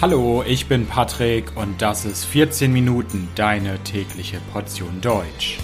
Hallo, ich bin Patrick und das ist 14 Minuten deine tägliche Portion Deutsch.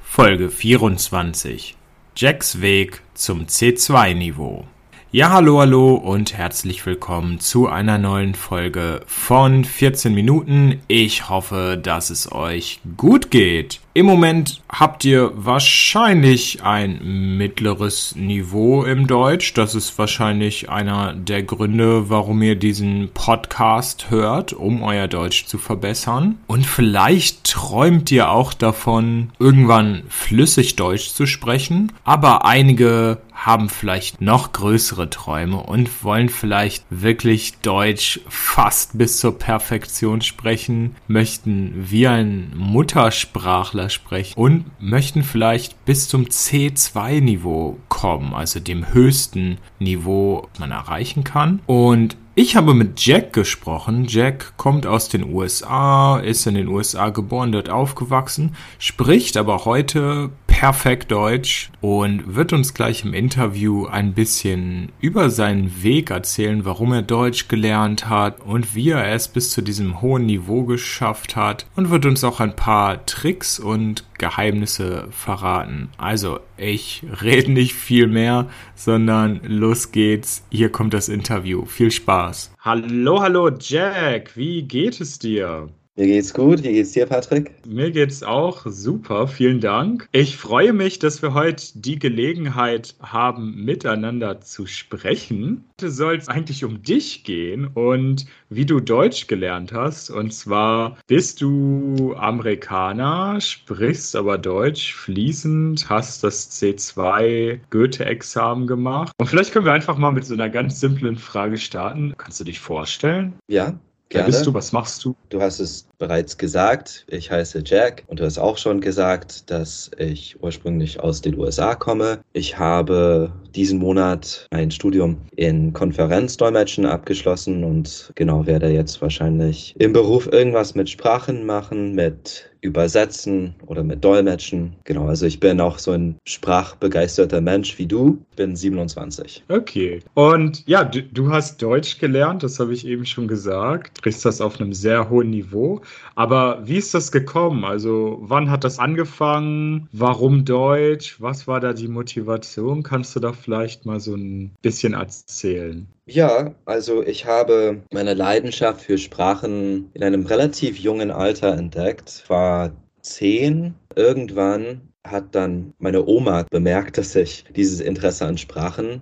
Folge 24 Jacks Weg zum C2-Niveau. Ja, hallo, hallo und herzlich willkommen zu einer neuen Folge von 14 Minuten. Ich hoffe, dass es euch gut geht. Im Moment habt ihr wahrscheinlich ein mittleres Niveau im Deutsch. Das ist wahrscheinlich einer der Gründe, warum ihr diesen Podcast hört, um euer Deutsch zu verbessern. Und vielleicht träumt ihr auch davon, irgendwann flüssig Deutsch zu sprechen. Aber einige haben vielleicht noch größere Träume und wollen vielleicht wirklich Deutsch fast bis zur Perfektion sprechen, möchten wie ein Muttersprachler sprechen und möchten vielleicht bis zum C2-Niveau kommen, also dem höchsten Niveau, man erreichen kann. Und ich habe mit Jack gesprochen. Jack kommt aus den USA, ist in den USA geboren, dort aufgewachsen, spricht aber heute perfekt Deutsch und wird uns gleich im Interview ein bisschen über seinen Weg erzählen, warum er Deutsch gelernt hat und wie er es bis zu diesem hohen Niveau geschafft hat und wird uns auch ein paar Tricks und Geheimnisse verraten. Also, ich rede nicht viel mehr, sondern los geht's. Hier kommt das Interview. Viel Spaß. Hallo, hallo Jack, wie geht es dir? Mir geht's gut. Wie geht's dir, Patrick? Mir geht's auch super. Vielen Dank. Ich freue mich, dass wir heute die Gelegenheit haben, miteinander zu sprechen. Heute soll es eigentlich um dich gehen und wie du Deutsch gelernt hast. Und zwar bist du Amerikaner, sprichst aber Deutsch fließend, hast das C2 Goethe-Examen gemacht. Und vielleicht können wir einfach mal mit so einer ganz simplen Frage starten. Kannst du dich vorstellen? Ja, Gerne. Wer bist du? Was machst du? Du hast es bereits gesagt. Ich heiße Jack und du hast auch schon gesagt, dass ich ursprünglich aus den USA komme. Ich habe diesen Monat ein Studium in Konferenzdolmetschen abgeschlossen und genau werde jetzt wahrscheinlich im Beruf irgendwas mit Sprachen machen, mit Übersetzen oder mit Dolmetschen. Genau, also ich bin auch so ein sprachbegeisterter Mensch wie du. Ich bin 27. Okay. Und ja, du, du hast Deutsch gelernt, das habe ich eben schon gesagt. Du sprichst das auf einem sehr hohen Niveau. Aber wie ist das gekommen? Also, wann hat das angefangen? Warum Deutsch? Was war da die Motivation? Kannst du da vielleicht mal so ein bisschen erzählen? Ja, also ich habe meine Leidenschaft für Sprachen in einem relativ jungen Alter entdeckt. War zehn. Irgendwann hat dann meine Oma bemerkt, dass ich dieses Interesse an Sprachen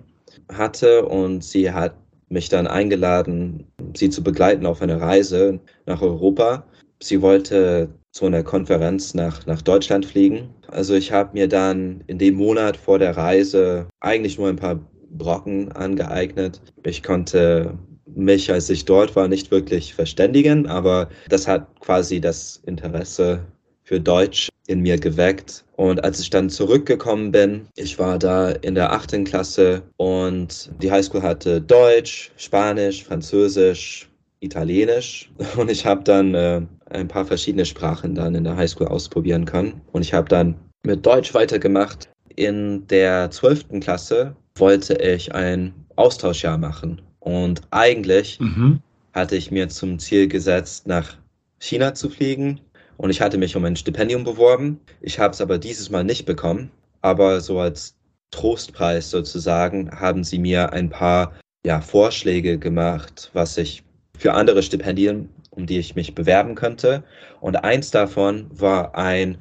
hatte und sie hat mich dann eingeladen, sie zu begleiten auf eine Reise nach Europa. Sie wollte zu einer Konferenz nach, nach Deutschland fliegen. Also ich habe mir dann in dem Monat vor der Reise eigentlich nur ein paar Brocken angeeignet. Ich konnte mich, als ich dort war, nicht wirklich verständigen, aber das hat quasi das Interesse für Deutsch in mir geweckt. Und als ich dann zurückgekommen bin, ich war da in der achten Klasse und die Highschool hatte Deutsch, Spanisch, Französisch, Italienisch und ich habe dann äh, ein paar verschiedene Sprachen dann in der Highschool ausprobieren können. Und ich habe dann mit Deutsch weitergemacht. In der zwölften Klasse wollte ich ein Austauschjahr machen. Und eigentlich mhm. hatte ich mir zum Ziel gesetzt, nach China zu fliegen. Und ich hatte mich um ein Stipendium beworben. Ich habe es aber dieses Mal nicht bekommen. Aber so als Trostpreis sozusagen haben sie mir ein paar ja, Vorschläge gemacht, was ich für andere Stipendien, um die ich mich bewerben könnte. Und eins davon war ein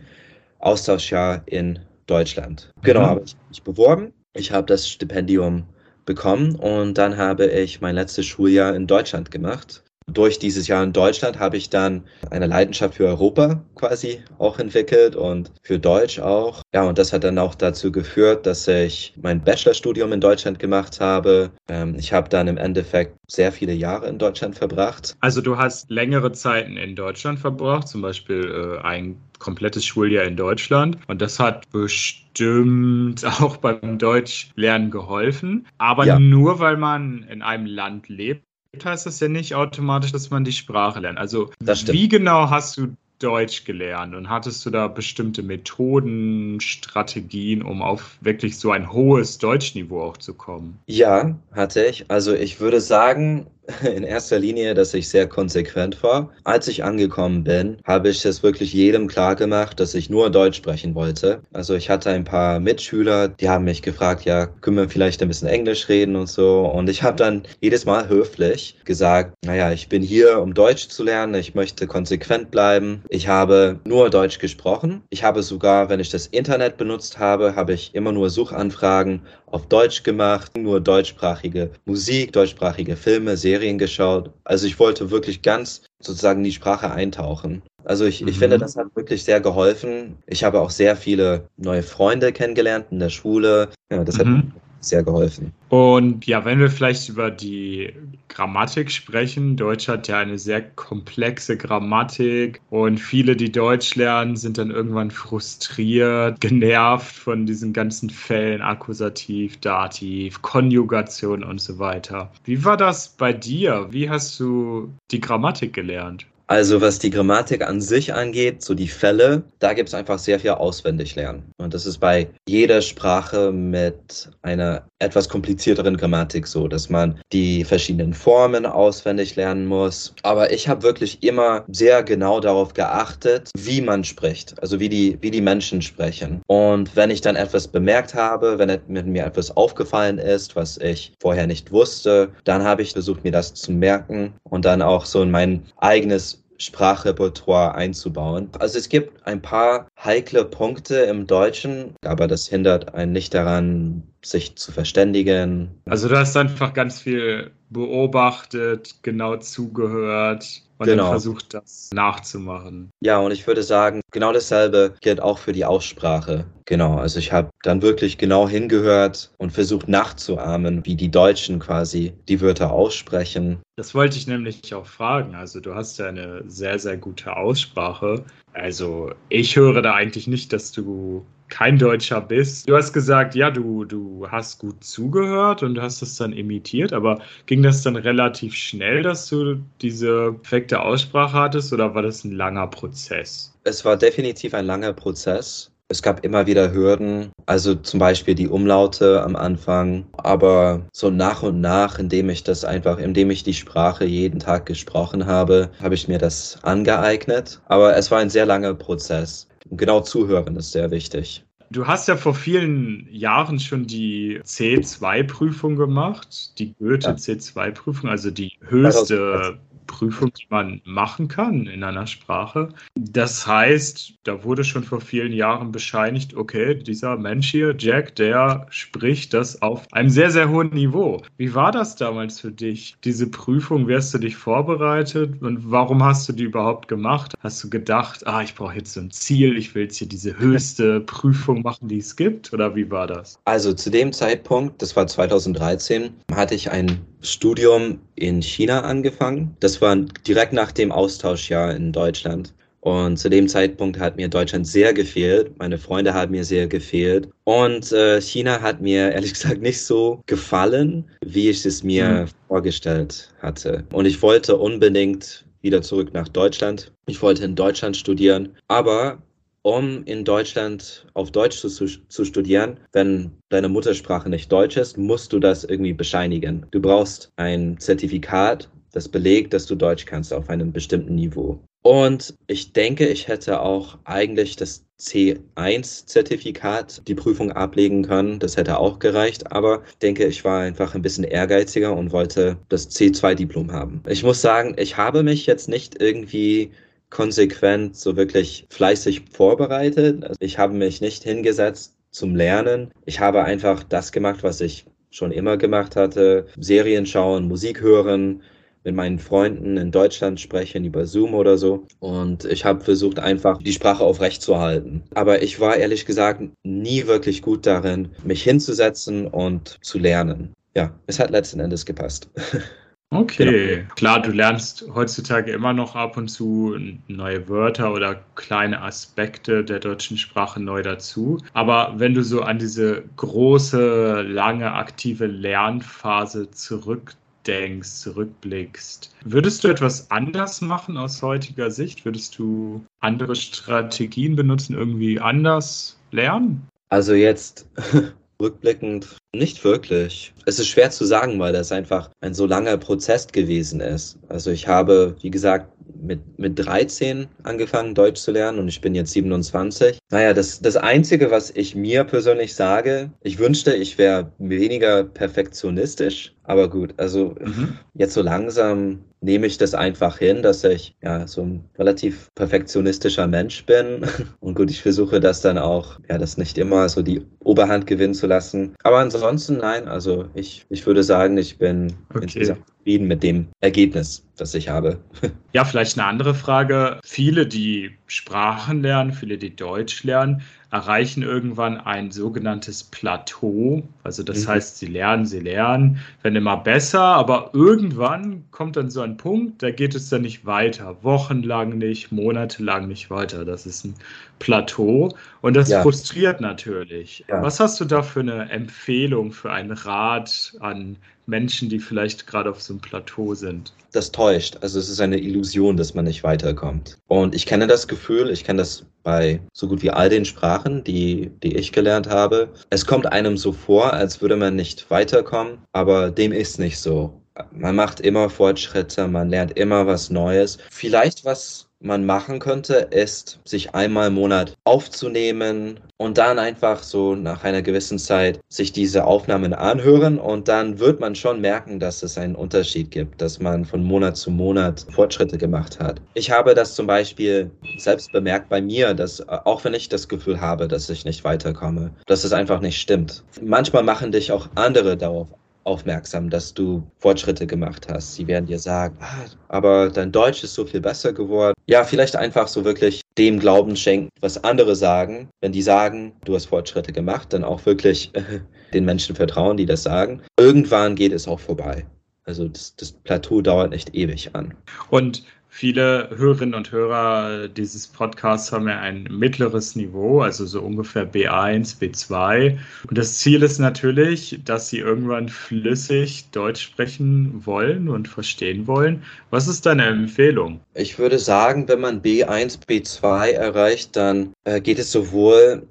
Austauschjahr in Deutschland. Genau, mhm. habe ich mich beworben ich habe das Stipendium bekommen und dann habe ich mein letztes Schuljahr in Deutschland gemacht. Durch dieses Jahr in Deutschland habe ich dann eine Leidenschaft für Europa quasi auch entwickelt und für Deutsch auch. Ja, und das hat dann auch dazu geführt, dass ich mein Bachelorstudium in Deutschland gemacht habe. Ähm, ich habe dann im Endeffekt sehr viele Jahre in Deutschland verbracht. Also du hast längere Zeiten in Deutschland verbracht, zum Beispiel äh, ein komplettes Schuljahr in Deutschland. Und das hat bestimmt auch beim Deutschlernen geholfen. Aber ja. nur weil man in einem Land lebt, heißt das ja nicht automatisch, dass man die Sprache lernt. Also wie genau hast du Deutsch gelernt und hattest du da bestimmte Methoden, Strategien, um auf wirklich so ein hohes Deutschniveau auch zu kommen? Ja, hatte ich. Also ich würde sagen, in erster Linie, dass ich sehr konsequent war. Als ich angekommen bin, habe ich es wirklich jedem klar gemacht, dass ich nur Deutsch sprechen wollte. Also ich hatte ein paar Mitschüler, die haben mich gefragt, ja, können wir vielleicht ein bisschen Englisch reden und so. Und ich habe dann jedes Mal höflich gesagt, naja, ich bin hier, um Deutsch zu lernen. Ich möchte konsequent bleiben. Ich habe nur Deutsch gesprochen. Ich habe sogar, wenn ich das Internet benutzt habe, habe ich immer nur Suchanfragen auf Deutsch gemacht, nur deutschsprachige Musik, deutschsprachige Filme, Serien geschaut. Also ich wollte wirklich ganz sozusagen in die Sprache eintauchen. Also ich, ich mhm. finde, das hat wirklich sehr geholfen. Ich habe auch sehr viele neue Freunde kennengelernt in der Schule. Ja, das hat mhm sehr geholfen. Und ja, wenn wir vielleicht über die Grammatik sprechen, Deutsch hat ja eine sehr komplexe Grammatik und viele, die Deutsch lernen, sind dann irgendwann frustriert, genervt von diesen ganzen Fällen, Akkusativ, Dativ, Konjugation und so weiter. Wie war das bei dir? Wie hast du die Grammatik gelernt? Also was die Grammatik an sich angeht, so die Fälle, da gibt es einfach sehr viel auswendig lernen. Und das ist bei jeder Sprache mit einer etwas komplizierteren Grammatik so, dass man die verschiedenen Formen auswendig lernen muss. Aber ich habe wirklich immer sehr genau darauf geachtet, wie man spricht, also wie die, wie die Menschen sprechen. Und wenn ich dann etwas bemerkt habe, wenn mir etwas aufgefallen ist, was ich vorher nicht wusste, dann habe ich versucht, mir das zu merken und dann auch so in mein eigenes Sprachrepertoire einzubauen. Also es gibt ein paar heikle Punkte im Deutschen, aber das hindert einen nicht daran, sich zu verständigen. Also du hast einfach ganz viel beobachtet, genau zugehört und genau. dann versucht, das nachzumachen. Ja, und ich würde sagen, genau dasselbe gilt auch für die Aussprache. Genau, also ich habe dann wirklich genau hingehört und versucht nachzuahmen, wie die Deutschen quasi die Wörter aussprechen. Das wollte ich nämlich auch fragen. Also du hast ja eine sehr, sehr gute Aussprache. Also ich höre da eigentlich nicht, dass du kein Deutscher bist. Du hast gesagt, ja, du, du hast gut zugehört und hast das dann imitiert, aber ging das dann relativ schnell, dass du diese perfekte Aussprache hattest oder war das ein langer Prozess? Es war definitiv ein langer Prozess. Es gab immer wieder Hürden, also zum Beispiel die Umlaute am Anfang, aber so nach und nach, indem ich das einfach, indem ich die Sprache jeden Tag gesprochen habe, habe ich mir das angeeignet. Aber es war ein sehr langer Prozess. Genau zuhören ist sehr wichtig. Du hast ja vor vielen Jahren schon die C2-Prüfung gemacht, die Goethe ja. C2-Prüfung, also die höchste Prüfung, die man machen kann in einer Sprache. Das heißt, da wurde schon vor vielen Jahren bescheinigt, okay, dieser Mensch hier, Jack, der spricht das auf einem sehr, sehr hohen Niveau. Wie war das damals für dich? Diese Prüfung, wie hast du dich vorbereitet und warum hast du die überhaupt gemacht? Hast du gedacht, ah, ich brauche jetzt so ein Ziel, ich will jetzt hier diese höchste Prüfung machen, die es gibt? Oder wie war das? Also zu dem Zeitpunkt, das war 2013, hatte ich ein Studium in China angefangen. Das war direkt nach dem Austauschjahr in Deutschland. Und zu dem Zeitpunkt hat mir Deutschland sehr gefehlt. Meine Freunde haben mir sehr gefehlt. Und äh, China hat mir ehrlich gesagt nicht so gefallen, wie ich es mir mhm. vorgestellt hatte. Und ich wollte unbedingt wieder zurück nach Deutschland. Ich wollte in Deutschland studieren. Aber um in Deutschland auf Deutsch zu, zu, studieren, wenn deine Muttersprache nicht Deutsch ist, musst du das irgendwie bescheinigen. Du brauchst ein Zertifikat, das belegt, dass du Deutsch kannst auf einem bestimmten Niveau. Und ich denke, ich hätte auch eigentlich das C1-Zertifikat die Prüfung ablegen können. Das hätte auch gereicht. Aber ich denke, ich war einfach ein bisschen ehrgeiziger und wollte das C2-Diplom haben. Ich muss sagen, ich habe mich jetzt nicht irgendwie konsequent, so wirklich fleißig vorbereitet. Also ich habe mich nicht hingesetzt zum Lernen. Ich habe einfach das gemacht, was ich schon immer gemacht hatte. Serien schauen, Musik hören, mit meinen Freunden in Deutschland sprechen über Zoom oder so. Und ich habe versucht, einfach die Sprache aufrechtzuerhalten. Aber ich war ehrlich gesagt nie wirklich gut darin, mich hinzusetzen und zu lernen. Ja, es hat letzten Endes gepasst. Okay, genau. klar, du lernst heutzutage immer noch ab und zu neue Wörter oder kleine Aspekte der deutschen Sprache neu dazu. Aber wenn du so an diese große, lange aktive Lernphase zurück zurückdenkst, zurückblickst. Würdest du etwas anders machen aus heutiger Sicht? Würdest du andere Strategien benutzen, irgendwie anders lernen? Also jetzt rückblickend nicht wirklich. Es ist schwer zu sagen, weil das einfach ein so langer Prozess gewesen ist. Also ich habe, wie gesagt, mit, mit 13 angefangen, Deutsch zu lernen und ich bin jetzt 27. Naja, das, das Einzige, was ich mir persönlich sage, ich wünschte, ich wäre weniger perfektionistisch. Aber gut, also mhm. jetzt so langsam nehme ich das einfach hin, dass ich ja so ein relativ perfektionistischer Mensch bin. Und gut, ich versuche das dann auch, ja, das nicht immer so die Oberhand gewinnen zu lassen. Aber ansonsten nein, also ich, ich würde sagen, ich bin okay. Zufrieden mit dem Ergebnis, das ich habe. Ja, vielleicht eine andere Frage. Viele, die Sprachen lernen, viele, die Deutsch lernen, erreichen irgendwann ein sogenanntes Plateau. Also das mhm. heißt, sie lernen, sie lernen, werden immer besser, aber irgendwann kommt dann so ein Punkt, da geht es dann nicht weiter. Wochenlang nicht, monatelang nicht weiter. Das ist ein Plateau und das ja. frustriert natürlich. Ja. Was hast du da für eine Empfehlung, für einen Rat an Menschen, die vielleicht gerade auf so einem Plateau sind? Das täuscht. Also es ist eine Illusion, dass man nicht weiterkommt. Und ich kenne das Gefühl, ich kenne das bei so gut wie all den Sprachen, die, die ich gelernt habe. Es kommt einem so vor, als würde man nicht weiterkommen, aber dem ist nicht so. Man macht immer Fortschritte, man lernt immer was Neues. Vielleicht was man machen könnte, ist, sich einmal im Monat aufzunehmen und dann einfach so nach einer gewissen Zeit sich diese Aufnahmen anhören und dann wird man schon merken, dass es einen Unterschied gibt, dass man von Monat zu Monat Fortschritte gemacht hat. Ich habe das zum Beispiel selbst bemerkt bei mir, dass äh, auch wenn ich das Gefühl habe, dass ich nicht weiterkomme, dass es einfach nicht stimmt. Manchmal machen dich auch andere darauf aufmerksam, dass du Fortschritte gemacht hast. Sie werden dir sagen, ah, aber dein Deutsch ist so viel besser geworden. Ja, vielleicht einfach so wirklich dem Glauben schenken, was andere sagen. Wenn die sagen, du hast Fortschritte gemacht, dann auch wirklich äh, den Menschen vertrauen, die das sagen. Irgendwann geht es auch vorbei. Also das, das Plateau dauert nicht ewig an. Und Viele Hörerinnen und Hörer dieses Podcasts haben ja ein mittleres Niveau, also so ungefähr B1, B2. Und das Ziel ist natürlich, dass sie irgendwann flüssig Deutsch sprechen wollen und verstehen wollen. Was ist deine Empfehlung? Ich würde sagen, wenn man B1, B2 erreicht, dann äh, geht es sowohl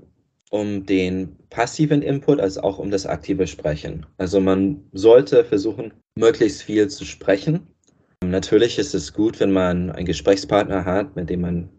um den passiven Input als auch um das aktive Sprechen. Also man sollte versuchen, möglichst viel zu sprechen Natürlich ist es gut, wenn man einen Gesprächspartner hat, mit dem man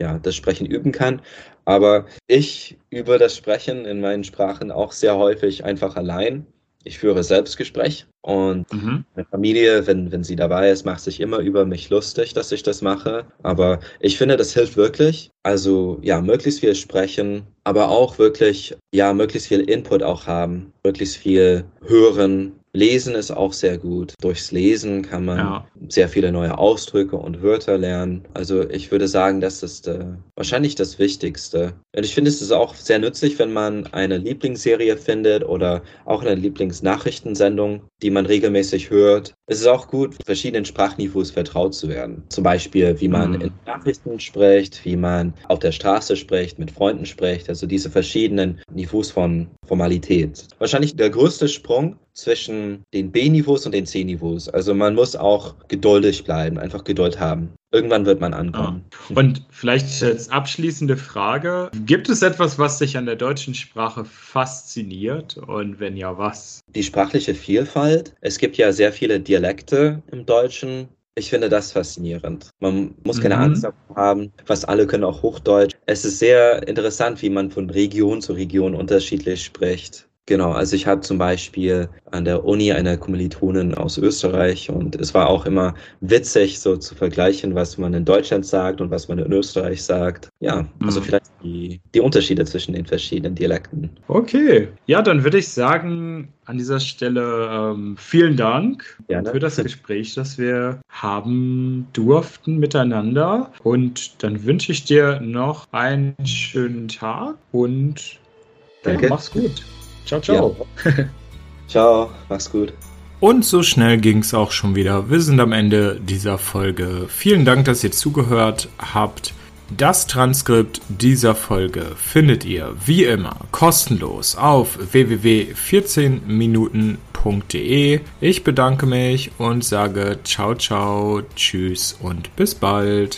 ja, das Sprechen üben kann. Aber ich übe das Sprechen in meinen Sprachen auch sehr häufig einfach allein. Ich führe Selbstgespräch und mhm. meine Familie, wenn, wenn sie dabei ist, macht sich immer über mich lustig, dass ich das mache. Aber ich finde, das hilft wirklich. Also ja, möglichst viel sprechen, aber auch wirklich, ja, möglichst viel Input auch haben, möglichst viel hören, Lesen ist auch sehr gut. Durchs Lesen kann man ja. sehr viele neue Ausdrücke und Wörter lernen. Also ich würde sagen, das ist äh, wahrscheinlich das Wichtigste. Und ich finde es ist auch sehr nützlich, wenn man eine Lieblingsserie findet oder auch eine Lieblingsnachrichtensendung, die man regelmäßig hört. Es ist auch gut, verschiedenen Sprachniveaus vertraut zu werden. Zum Beispiel, wie man mhm. in Nachrichten spricht, wie man auf der Straße spricht, mit Freunden spricht. Also diese verschiedenen Niveaus von Formalität. Wahrscheinlich der größte Sprung zwischen den B-Niveaus und den C-Niveaus. Also man muss auch geduldig bleiben, einfach Geduld haben. Irgendwann wird man ankommen. Ja. Und vielleicht als abschließende Frage, gibt es etwas, was dich an der deutschen Sprache fasziniert und wenn ja, was? Die sprachliche Vielfalt. Es gibt ja sehr viele Dialekte im Deutschen. Ich finde das faszinierend. Man muss keine mhm. Angst haben. Fast alle können auch Hochdeutsch. Es ist sehr interessant, wie man von Region zu Region unterschiedlich spricht. Genau, also ich habe zum Beispiel an der Uni eine Kommilitonin aus Österreich und es war auch immer witzig, so zu vergleichen, was man in Deutschland sagt und was man in Österreich sagt. Ja, also mhm. vielleicht die, die Unterschiede zwischen den verschiedenen Dialekten. Okay, ja, dann würde ich sagen, an dieser Stelle ähm, vielen Dank Gerne. für das Gespräch, das wir haben durften miteinander. Und dann wünsche ich dir noch einen schönen Tag und. Ja, mach's gut. Ciao, ciao. Ja. ciao, mach's gut. Und so schnell ging's auch schon wieder. Wir sind am Ende dieser Folge. Vielen Dank, dass ihr zugehört habt. Das Transkript dieser Folge findet ihr wie immer kostenlos auf www.14minuten.de. Ich bedanke mich und sage ciao, ciao, tschüss und bis bald.